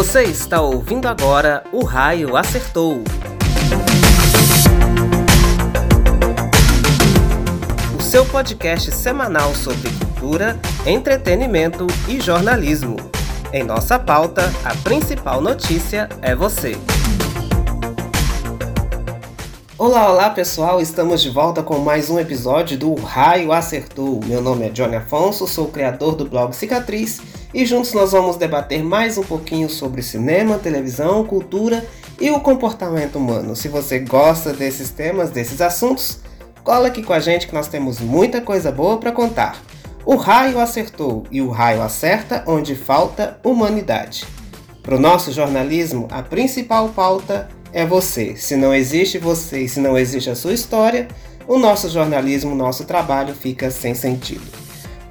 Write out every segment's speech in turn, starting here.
Você está ouvindo agora O Raio Acertou. O seu podcast semanal sobre cultura, entretenimento e jornalismo. Em nossa pauta, a principal notícia é você. Olá, olá pessoal, estamos de volta com mais um episódio do Raio Acertou. Meu nome é Johnny Afonso, sou criador do blog Cicatriz e juntos nós vamos debater mais um pouquinho sobre cinema, televisão, cultura e o comportamento humano. Se você gosta desses temas, desses assuntos, cola aqui com a gente que nós temos muita coisa boa para contar. O raio acertou e o raio acerta onde falta humanidade. Para o nosso jornalismo, a principal pauta é você. Se não existe você e se não existe a sua história, o nosso jornalismo, o nosso trabalho fica sem sentido.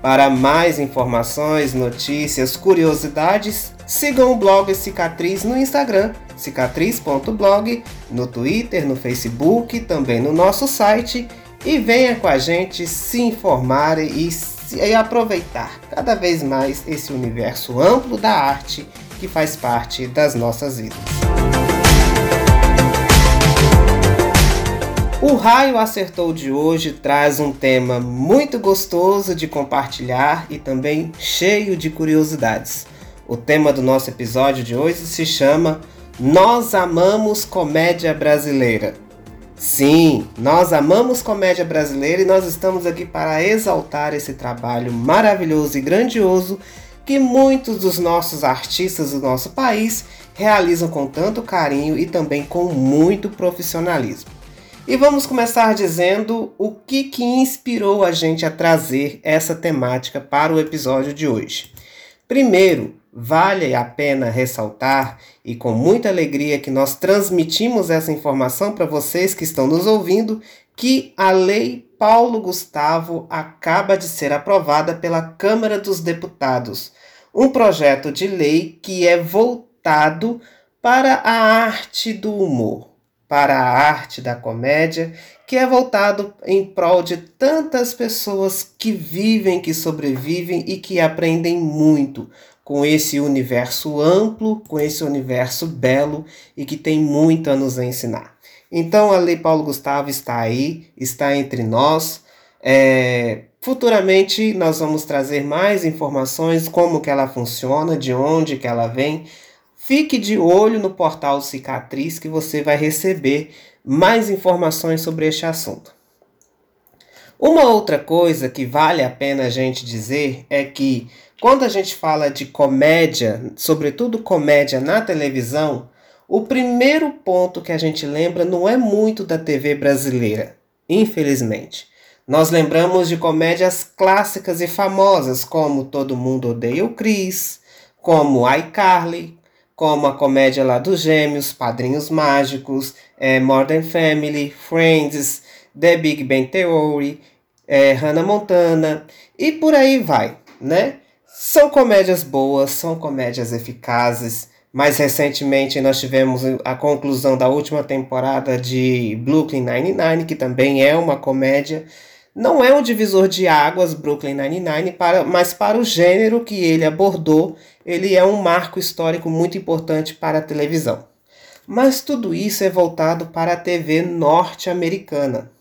Para mais informações, notícias, curiosidades, sigam o blog Cicatriz no Instagram, cicatriz.blog, no Twitter, no Facebook, também no nosso site e venha com a gente se informar e, e aproveitar cada vez mais esse universo amplo da arte que faz parte das nossas vidas. O Raio Acertou de hoje traz um tema muito gostoso de compartilhar e também cheio de curiosidades. O tema do nosso episódio de hoje se chama Nós Amamos Comédia Brasileira. Sim, nós amamos comédia brasileira e nós estamos aqui para exaltar esse trabalho maravilhoso e grandioso que muitos dos nossos artistas do nosso país realizam com tanto carinho e também com muito profissionalismo. E vamos começar dizendo o que, que inspirou a gente a trazer essa temática para o episódio de hoje. Primeiro, vale a pena ressaltar e com muita alegria que nós transmitimos essa informação para vocês que estão nos ouvindo que a Lei Paulo Gustavo acaba de ser aprovada pela Câmara dos Deputados. Um projeto de lei que é voltado para a arte do humor para a arte da comédia, que é voltado em prol de tantas pessoas que vivem, que sobrevivem e que aprendem muito com esse universo amplo, com esse universo belo e que tem muito a nos ensinar. Então a Lei Paulo Gustavo está aí, está entre nós. É, futuramente nós vamos trazer mais informações, como que ela funciona, de onde que ela vem, Fique de olho no portal Cicatriz que você vai receber mais informações sobre este assunto. Uma outra coisa que vale a pena a gente dizer é que quando a gente fala de comédia, sobretudo comédia na televisão, o primeiro ponto que a gente lembra não é muito da TV brasileira, infelizmente. Nós lembramos de comédias clássicas e famosas como Todo Mundo Odeia o Chris, como iCarly, como a comédia lá dos Gêmeos, Padrinhos Mágicos, é, Modern Family, Friends, The Big Bang Theory, é, Hannah Montana e por aí vai, né? São comédias boas, são comédias eficazes. Mais recentemente nós tivemos a conclusão da última temporada de Brooklyn Nine-Nine, que também é uma comédia. Não é um divisor de águas Brooklyn Nine-Nine, para, mas para o gênero que ele abordou ele é um marco histórico muito importante para a televisão. Mas tudo isso é voltado para a TV norte-americana.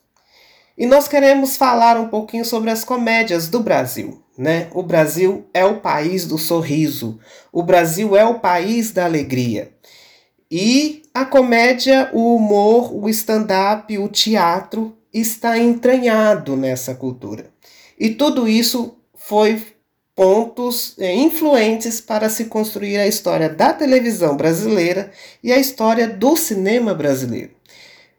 E nós queremos falar um pouquinho sobre as comédias do Brasil. Né? O Brasil é o país do sorriso, o Brasil é o país da alegria. E a comédia, o humor, o stand-up, o teatro está entranhado nessa cultura. E tudo isso foi pontos é, influentes para se construir a história da televisão brasileira e a história do cinema brasileiro.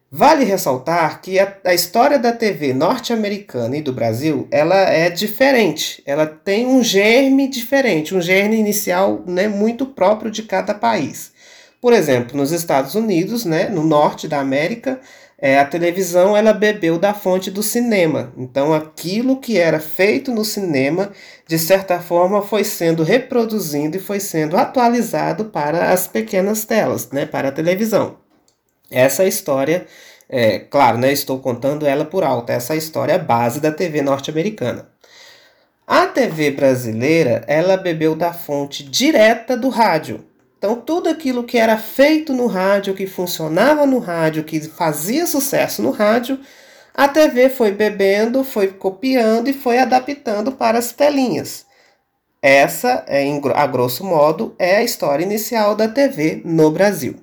Vale ressaltar que a, a história da TV norte-americana e do Brasil ela é diferente, ela tem um germe diferente, um germe inicial né, muito próprio de cada país. Por exemplo, nos Estados Unidos, né, no norte da América, é, a televisão ela bebeu da fonte do cinema. Então, aquilo que era feito no cinema, de certa forma, foi sendo reproduzido e foi sendo atualizado para as pequenas telas, né, para a televisão. Essa história, é, claro, né, estou contando ela por alto, essa história é base da TV norte-americana. A TV brasileira, ela bebeu da fonte direta do rádio. Então, tudo aquilo que era feito no rádio, que funcionava no rádio, que fazia sucesso no rádio, a TV foi bebendo, foi copiando e foi adaptando para as telinhas. Essa, é, a grosso modo, é a história inicial da TV no Brasil.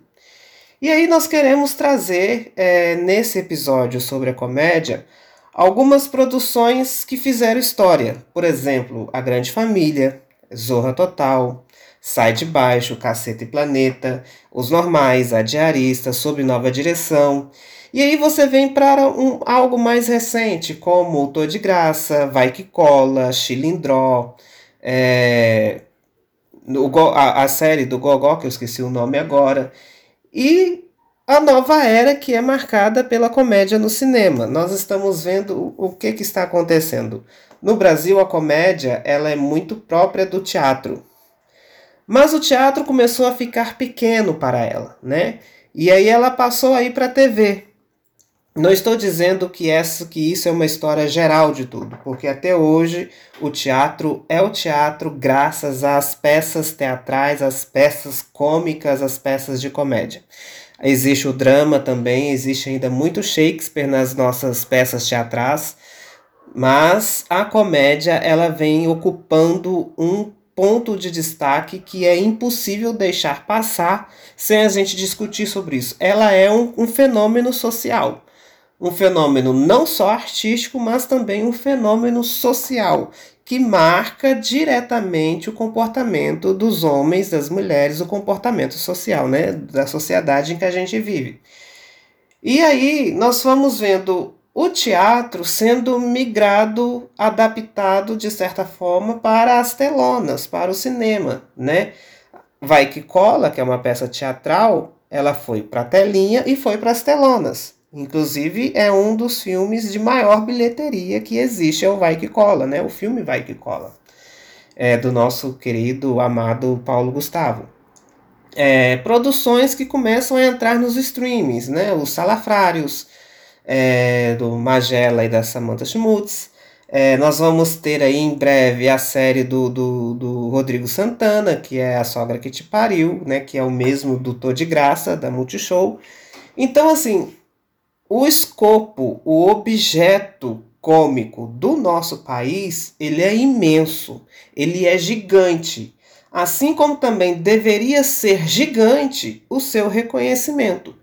E aí nós queremos trazer é, nesse episódio sobre a comédia algumas produções que fizeram história. Por exemplo, A Grande Família, Zorra Total, Sai de Baixo, Caceta e Planeta, Os Normais, A Diarista, Sob Nova Direção. E aí você vem para um, algo mais recente, como Tô de Graça, Vai Que Cola, Chilindró, é, a, a série do Gogó, que eu esqueci o nome agora, e a nova era que é marcada pela comédia no cinema. Nós estamos vendo o, o que, que está acontecendo. No Brasil, a comédia ela é muito própria do teatro. Mas o teatro começou a ficar pequeno para ela, né? E aí ela passou aí para a TV. Não estou dizendo que, essa, que isso é uma história geral de tudo, porque até hoje o teatro é o teatro graças às peças teatrais, às peças cômicas, às peças de comédia. Existe o drama também, existe ainda muito Shakespeare nas nossas peças teatrais, mas a comédia ela vem ocupando um ponto de destaque que é impossível deixar passar sem a gente discutir sobre isso. Ela é um, um fenômeno social. Um fenômeno não só artístico, mas também um fenômeno social que marca diretamente o comportamento dos homens, das mulheres, o comportamento social, né, da sociedade em que a gente vive. E aí nós vamos vendo o teatro sendo migrado, adaptado de certa forma para as telonas, para o cinema, né? Vai que cola, que é uma peça teatral, ela foi para a telinha e foi para as telonas. Inclusive é um dos filmes de maior bilheteria que existe, é o Vai que cola, né? O filme Vai que cola. É do nosso querido amado Paulo Gustavo. É, produções que começam a entrar nos streamings, né? Os Salafrários, é, do Magela e da Samantha Schmutz. É, nós vamos ter aí em breve a série do, do, do, Rodrigo Santana, que é A Sogra Que Te Pariu, né, que é o mesmo do Tô de Graça, da Multishow. Então, assim, o escopo, o objeto cômico do nosso país, ele é imenso, ele é gigante. Assim como também deveria ser gigante o seu reconhecimento.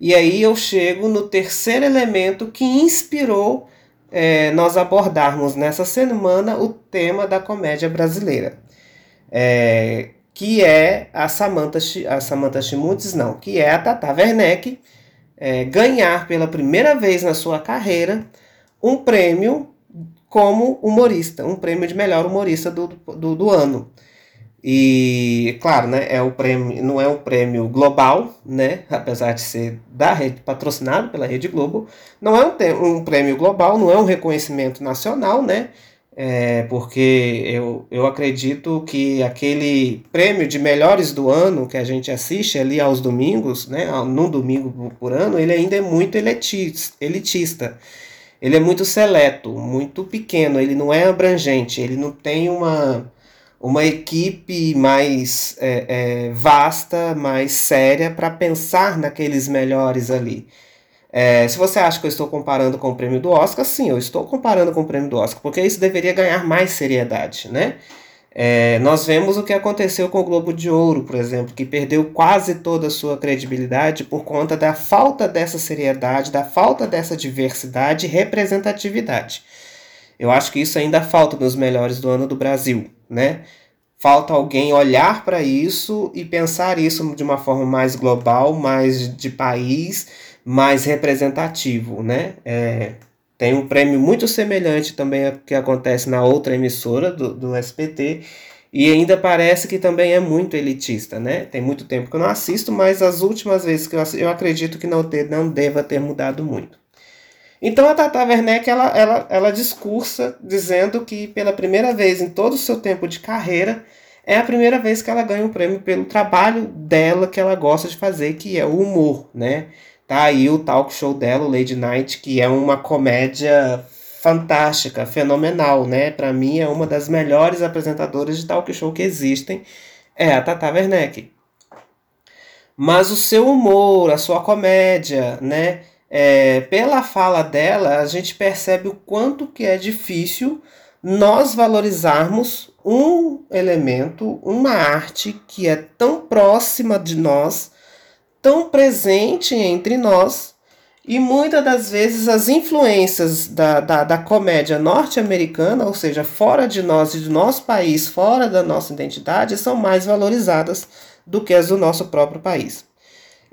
E aí eu chego no terceiro elemento que inspirou é, nós abordarmos nessa semana o tema da comédia brasileira. É, que é a Samantha, a Samantha Schmutz, não, que é a Tata Werneck, é, ganhar pela primeira vez na sua carreira um prêmio como humorista, um prêmio de melhor humorista do, do, do ano. E, claro, né, é o prêmio, não é um prêmio global, né, apesar de ser da rede, patrocinado pela Rede Globo, não é um, um prêmio global, não é um reconhecimento nacional, né, é, porque eu, eu acredito que aquele prêmio de melhores do ano que a gente assiste ali aos domingos, né, num domingo por ano, ele ainda é muito elitista. Ele é muito seleto, muito pequeno, ele não é abrangente, ele não tem uma uma equipe mais é, é, vasta, mais séria para pensar naqueles melhores ali. É, se você acha que eu estou comparando com o prêmio do Oscar, sim, eu estou comparando com o prêmio do Oscar, porque isso deveria ganhar mais seriedade, né? É, nós vemos o que aconteceu com o Globo de Ouro, por exemplo, que perdeu quase toda a sua credibilidade por conta da falta dessa seriedade, da falta dessa diversidade e representatividade. Eu acho que isso ainda falta nos melhores do ano do Brasil, né? Falta alguém olhar para isso e pensar isso de uma forma mais global, mais de país, mais representativo, né? É, tem um prêmio muito semelhante também que acontece na outra emissora do, do SPT e ainda parece que também é muito elitista, né? Tem muito tempo que eu não assisto, mas as últimas vezes que eu eu acredito que não, ter, não deva ter mudado muito. Então a Tata Werneck ela, ela, ela discursa dizendo que pela primeira vez em todo o seu tempo de carreira é a primeira vez que ela ganha um prêmio pelo trabalho dela que ela gosta de fazer, que é o humor, né? Tá aí o talk show dela, o Lady Night, que é uma comédia fantástica, fenomenal, né? Para mim é uma das melhores apresentadoras de talk show que existem, é a Tata Werneck. mas o seu humor, a sua comédia, né? É, pela fala dela, a gente percebe o quanto que é difícil nós valorizarmos um elemento, uma arte que é tão próxima de nós, tão presente entre nós, e muitas das vezes as influências da, da, da comédia norte-americana, ou seja, fora de nós e do nosso país, fora da nossa identidade, são mais valorizadas do que as do nosso próprio país.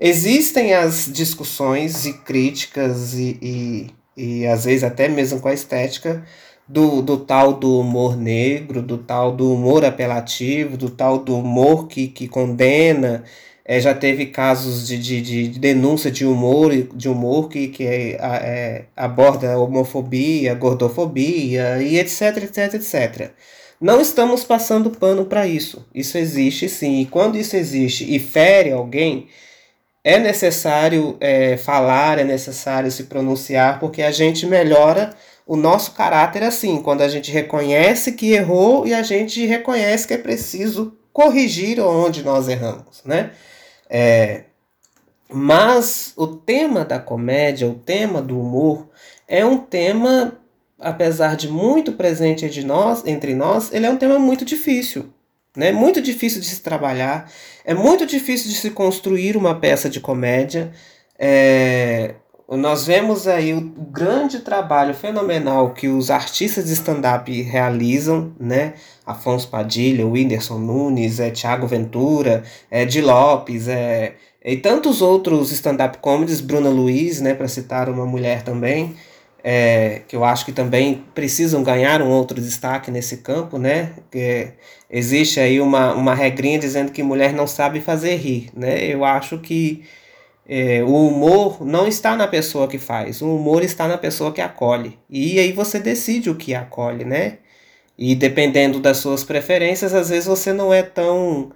Existem as discussões e críticas e, e, e às vezes até mesmo com a estética do, do tal do humor negro, do tal do humor apelativo, do tal do humor que, que condena. É, já teve casos de, de, de denúncia de humor, de humor que, que é, é, aborda homofobia, gordofobia e etc, etc, etc. Não estamos passando pano para isso. Isso existe sim. E quando isso existe e fere alguém, é necessário é, falar, é necessário se pronunciar, porque a gente melhora o nosso caráter assim, quando a gente reconhece que errou e a gente reconhece que é preciso corrigir onde nós erramos, né? É, mas o tema da comédia, o tema do humor, é um tema, apesar de muito presente de nós, entre nós, ele é um tema muito difícil. Né? Muito difícil de se trabalhar, é muito difícil de se construir uma peça de comédia. É, nós vemos aí o grande trabalho fenomenal que os artistas de stand-up realizam, né? Afonso Padilha, Whindersson Nunes, é, Thiago Ventura, é, Di Lopes, é, e tantos outros stand-up comedies, Bruna Luiz, né, para citar uma mulher também, é, que eu acho que também precisam ganhar um outro destaque nesse campo, né? Existe aí uma, uma regrinha dizendo que mulher não sabe fazer rir, né? Eu acho que é, o humor não está na pessoa que faz, o humor está na pessoa que acolhe. E aí você decide o que acolhe, né? E dependendo das suas preferências, às vezes você não é tão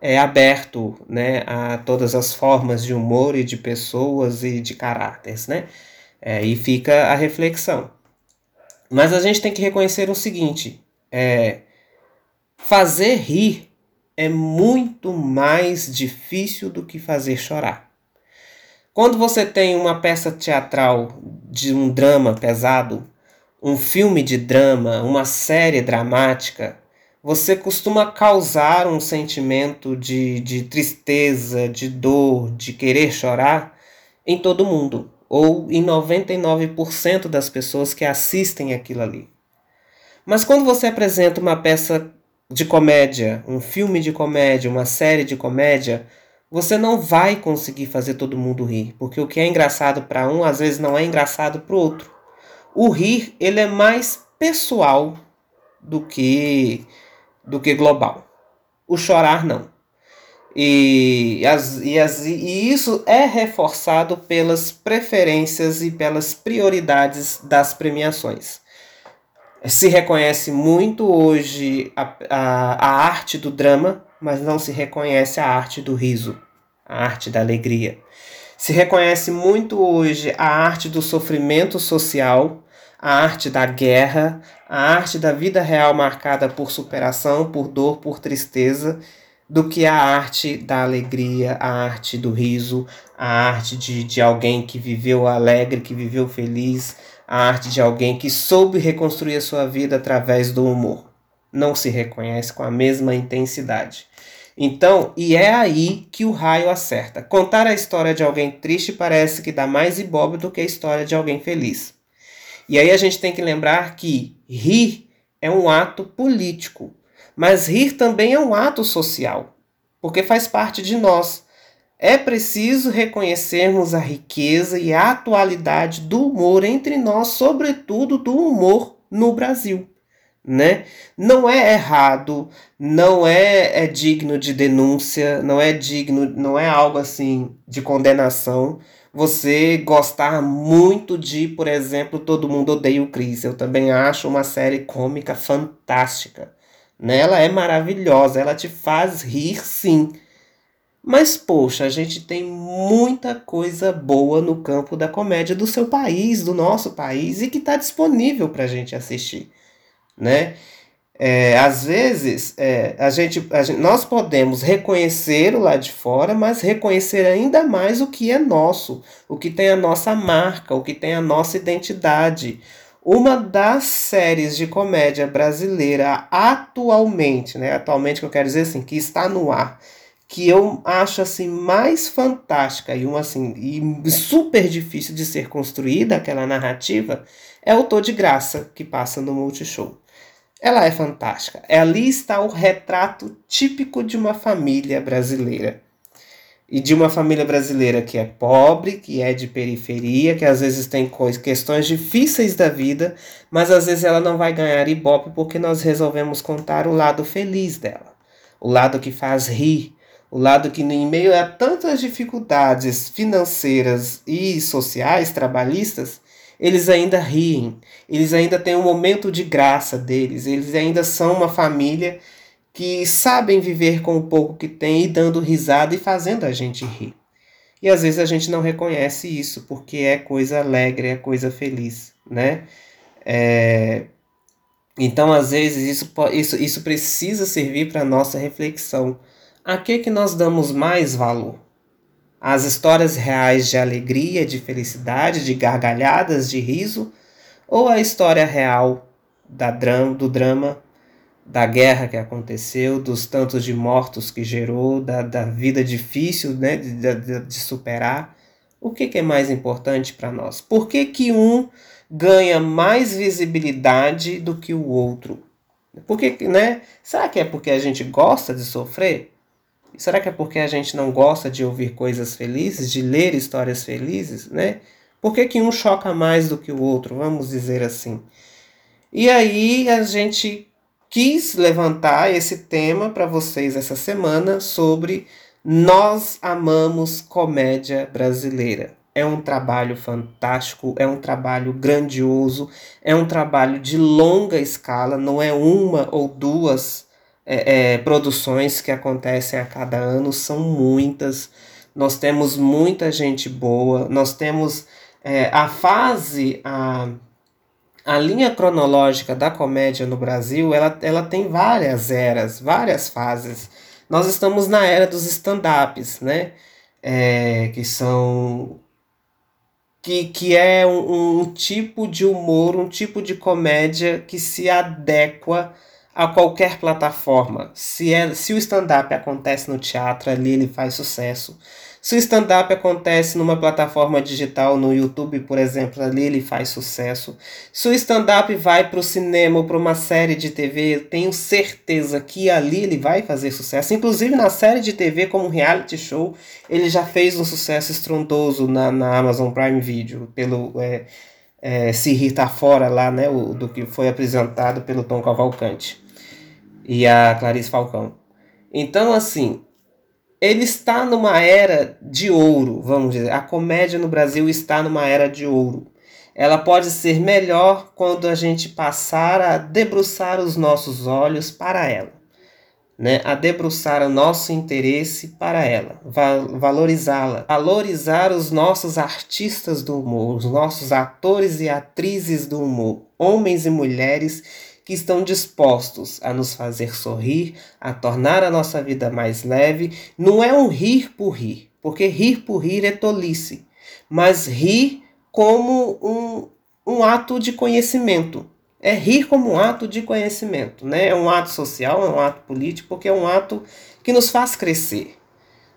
é, aberto né, a todas as formas de humor e de pessoas e de caráteres, né? É, e fica a reflexão. Mas a gente tem que reconhecer o seguinte: é, fazer rir é muito mais difícil do que fazer chorar. Quando você tem uma peça teatral de um drama pesado, um filme de drama, uma série dramática, você costuma causar um sentimento de, de tristeza, de dor, de querer chorar em todo mundo, ou em 99% das pessoas que assistem aquilo ali. Mas quando você apresenta uma peça de comédia, um filme de comédia, uma série de comédia, você não vai conseguir fazer todo mundo rir, porque o que é engraçado para um às vezes não é engraçado para o outro. O rir ele é mais pessoal do que do que global. O chorar não. E, as, e, as, e isso é reforçado pelas preferências e pelas prioridades das premiações. Se reconhece muito hoje a, a, a arte do drama mas não se reconhece a arte do riso, a arte da alegria. Se reconhece muito hoje a arte do sofrimento social, a arte da guerra, a arte da vida real marcada por superação, por dor, por tristeza, do que a arte da alegria, a arte do riso, a arte de, de alguém que viveu alegre, que viveu feliz, a arte de alguém que soube reconstruir a sua vida através do humor. Não se reconhece com a mesma intensidade. Então, e é aí que o raio acerta. Contar a história de alguém triste parece que dá mais ibope do que a história de alguém feliz. E aí a gente tem que lembrar que rir é um ato político, mas rir também é um ato social, porque faz parte de nós. É preciso reconhecermos a riqueza e a atualidade do humor entre nós, sobretudo do humor no Brasil né? Não é errado, não é, é digno de denúncia, não é digno, não é algo assim de condenação. Você gostar muito de, por exemplo, Todo Mundo Odeia o Chris. Eu também acho uma série cômica fantástica. Né? Ela é maravilhosa, ela te faz rir sim. Mas, poxa, a gente tem muita coisa boa no campo da comédia do seu país, do nosso país, e que está disponível para a gente assistir né? É, às vezes, é, a, gente, a gente, nós podemos reconhecer o lado de fora, mas reconhecer ainda mais o que é nosso, o que tem a nossa marca, o que tem a nossa identidade. Uma das séries de comédia brasileira atualmente, né, atualmente que eu quero dizer assim, que está no ar, que eu acho assim mais fantástica e uma assim e super difícil de ser construída aquela narrativa é o Tô de Graça que passa no Multishow. Ela é fantástica. Ali está o retrato típico de uma família brasileira. E de uma família brasileira que é pobre, que é de periferia, que às vezes tem questões difíceis da vida, mas às vezes ela não vai ganhar ibope porque nós resolvemos contar o lado feliz dela. O lado que faz rir, o lado que, em meio a tantas dificuldades financeiras e sociais, trabalhistas, eles ainda riem, eles ainda têm um momento de graça deles, eles ainda são uma família que sabem viver com o pouco que tem e dando risada e fazendo a gente rir. E às vezes a gente não reconhece isso porque é coisa alegre, é coisa feliz, né? É... Então, às vezes, isso, isso, isso precisa servir para nossa reflexão. A que, que nós damos mais valor? as histórias reais de alegria, de felicidade, de gargalhadas, de riso, ou a história real da drama, do drama, da guerra que aconteceu, dos tantos de mortos que gerou, da, da vida difícil né, de, de, de superar. O que, que é mais importante para nós? Por que, que um ganha mais visibilidade do que o outro? Por que, né? Será que é porque a gente gosta de sofrer? Será que é porque a gente não gosta de ouvir coisas felizes, de ler histórias felizes, né? Por que, que um choca mais do que o outro, vamos dizer assim? E aí a gente quis levantar esse tema para vocês essa semana sobre Nós Amamos Comédia Brasileira. É um trabalho fantástico, é um trabalho grandioso, é um trabalho de longa escala, não é uma ou duas é, é, produções que acontecem a cada ano, são muitas. Nós temos muita gente boa, nós temos é, a fase, a, a linha cronológica da comédia no Brasil, ela, ela tem várias eras, várias fases. Nós estamos na era dos stand-ups, né? É, que são que, que é um, um, tipo de humor, um tipo de comédia que se adequa a qualquer plataforma. Se, é, se o stand-up acontece no teatro, ali ele faz sucesso. Se o stand-up acontece numa plataforma digital, no YouTube, por exemplo, ali ele faz sucesso. Se o stand-up vai para o cinema ou para uma série de TV, eu tenho certeza que ali ele vai fazer sucesso. Inclusive na série de TV, como reality show, ele já fez um sucesso estrondoso na, na Amazon Prime Video, pelo é, é, Se Tá Fora lá, né, o, do que foi apresentado pelo Tom Cavalcante e a Clarice Falcão. Então, assim, ele está numa era de ouro, vamos dizer. A comédia no Brasil está numa era de ouro. Ela pode ser melhor quando a gente passar a debruçar os nossos olhos para ela, né? A debruçar o nosso interesse para ela, valorizá-la, valorizar os nossos artistas do humor, os nossos atores e atrizes do humor, homens e mulheres que estão dispostos a nos fazer sorrir, a tornar a nossa vida mais leve. Não é um rir por rir, porque rir por rir é tolice, mas rir como um, um ato de conhecimento. É rir como um ato de conhecimento, né? É um ato social, é um ato político, porque é um ato que nos faz crescer.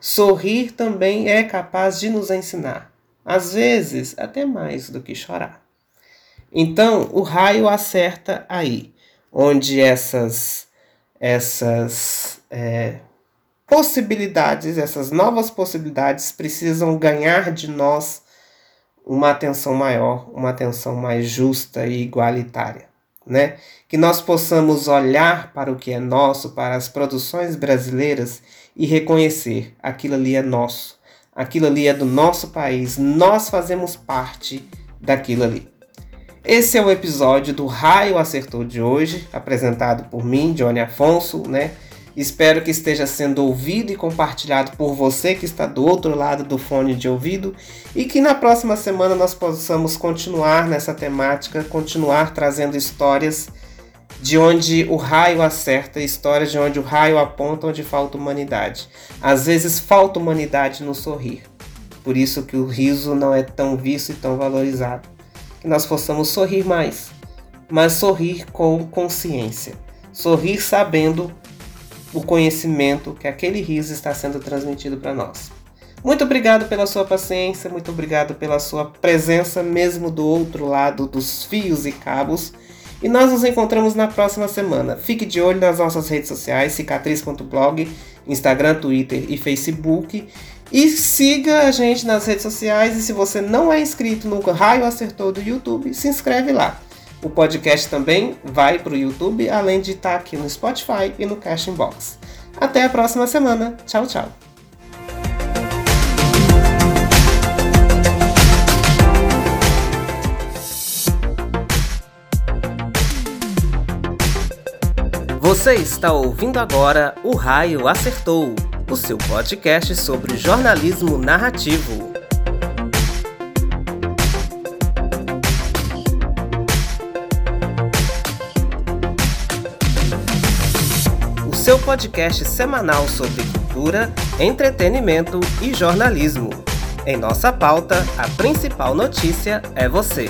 Sorrir também é capaz de nos ensinar, às vezes até mais do que chorar. Então, o raio acerta aí onde essas, essas é, possibilidades, essas novas possibilidades precisam ganhar de nós uma atenção maior, uma atenção mais justa e igualitária. Né? Que nós possamos olhar para o que é nosso, para as produções brasileiras e reconhecer aquilo ali é nosso, aquilo ali é do nosso país, nós fazemos parte daquilo ali. Esse é o episódio do Raio Acertou de hoje, apresentado por mim, Johnny Afonso, né? Espero que esteja sendo ouvido e compartilhado por você que está do outro lado do fone de ouvido e que na próxima semana nós possamos continuar nessa temática, continuar trazendo histórias de onde o raio acerta, histórias de onde o raio aponta onde falta humanidade. Às vezes falta humanidade no sorrir. Por isso que o riso não é tão visto e tão valorizado. Que nós possamos sorrir mais, mas sorrir com consciência. Sorrir sabendo o conhecimento que aquele riso está sendo transmitido para nós. Muito obrigado pela sua paciência, muito obrigado pela sua presença, mesmo do outro lado dos fios e cabos. E nós nos encontramos na próxima semana. Fique de olho nas nossas redes sociais, cicatriz.blog, Instagram, Twitter e Facebook. E siga a gente nas redes sociais. E se você não é inscrito no Raio Acertou do YouTube, se inscreve lá. O podcast também vai para o YouTube, além de estar aqui no Spotify e no Cashbox. Até a próxima semana. Tchau, tchau. Você está ouvindo agora O Raio Acertou, o seu podcast sobre jornalismo narrativo. O seu podcast semanal sobre cultura, entretenimento e jornalismo. Em nossa pauta, a principal notícia é você.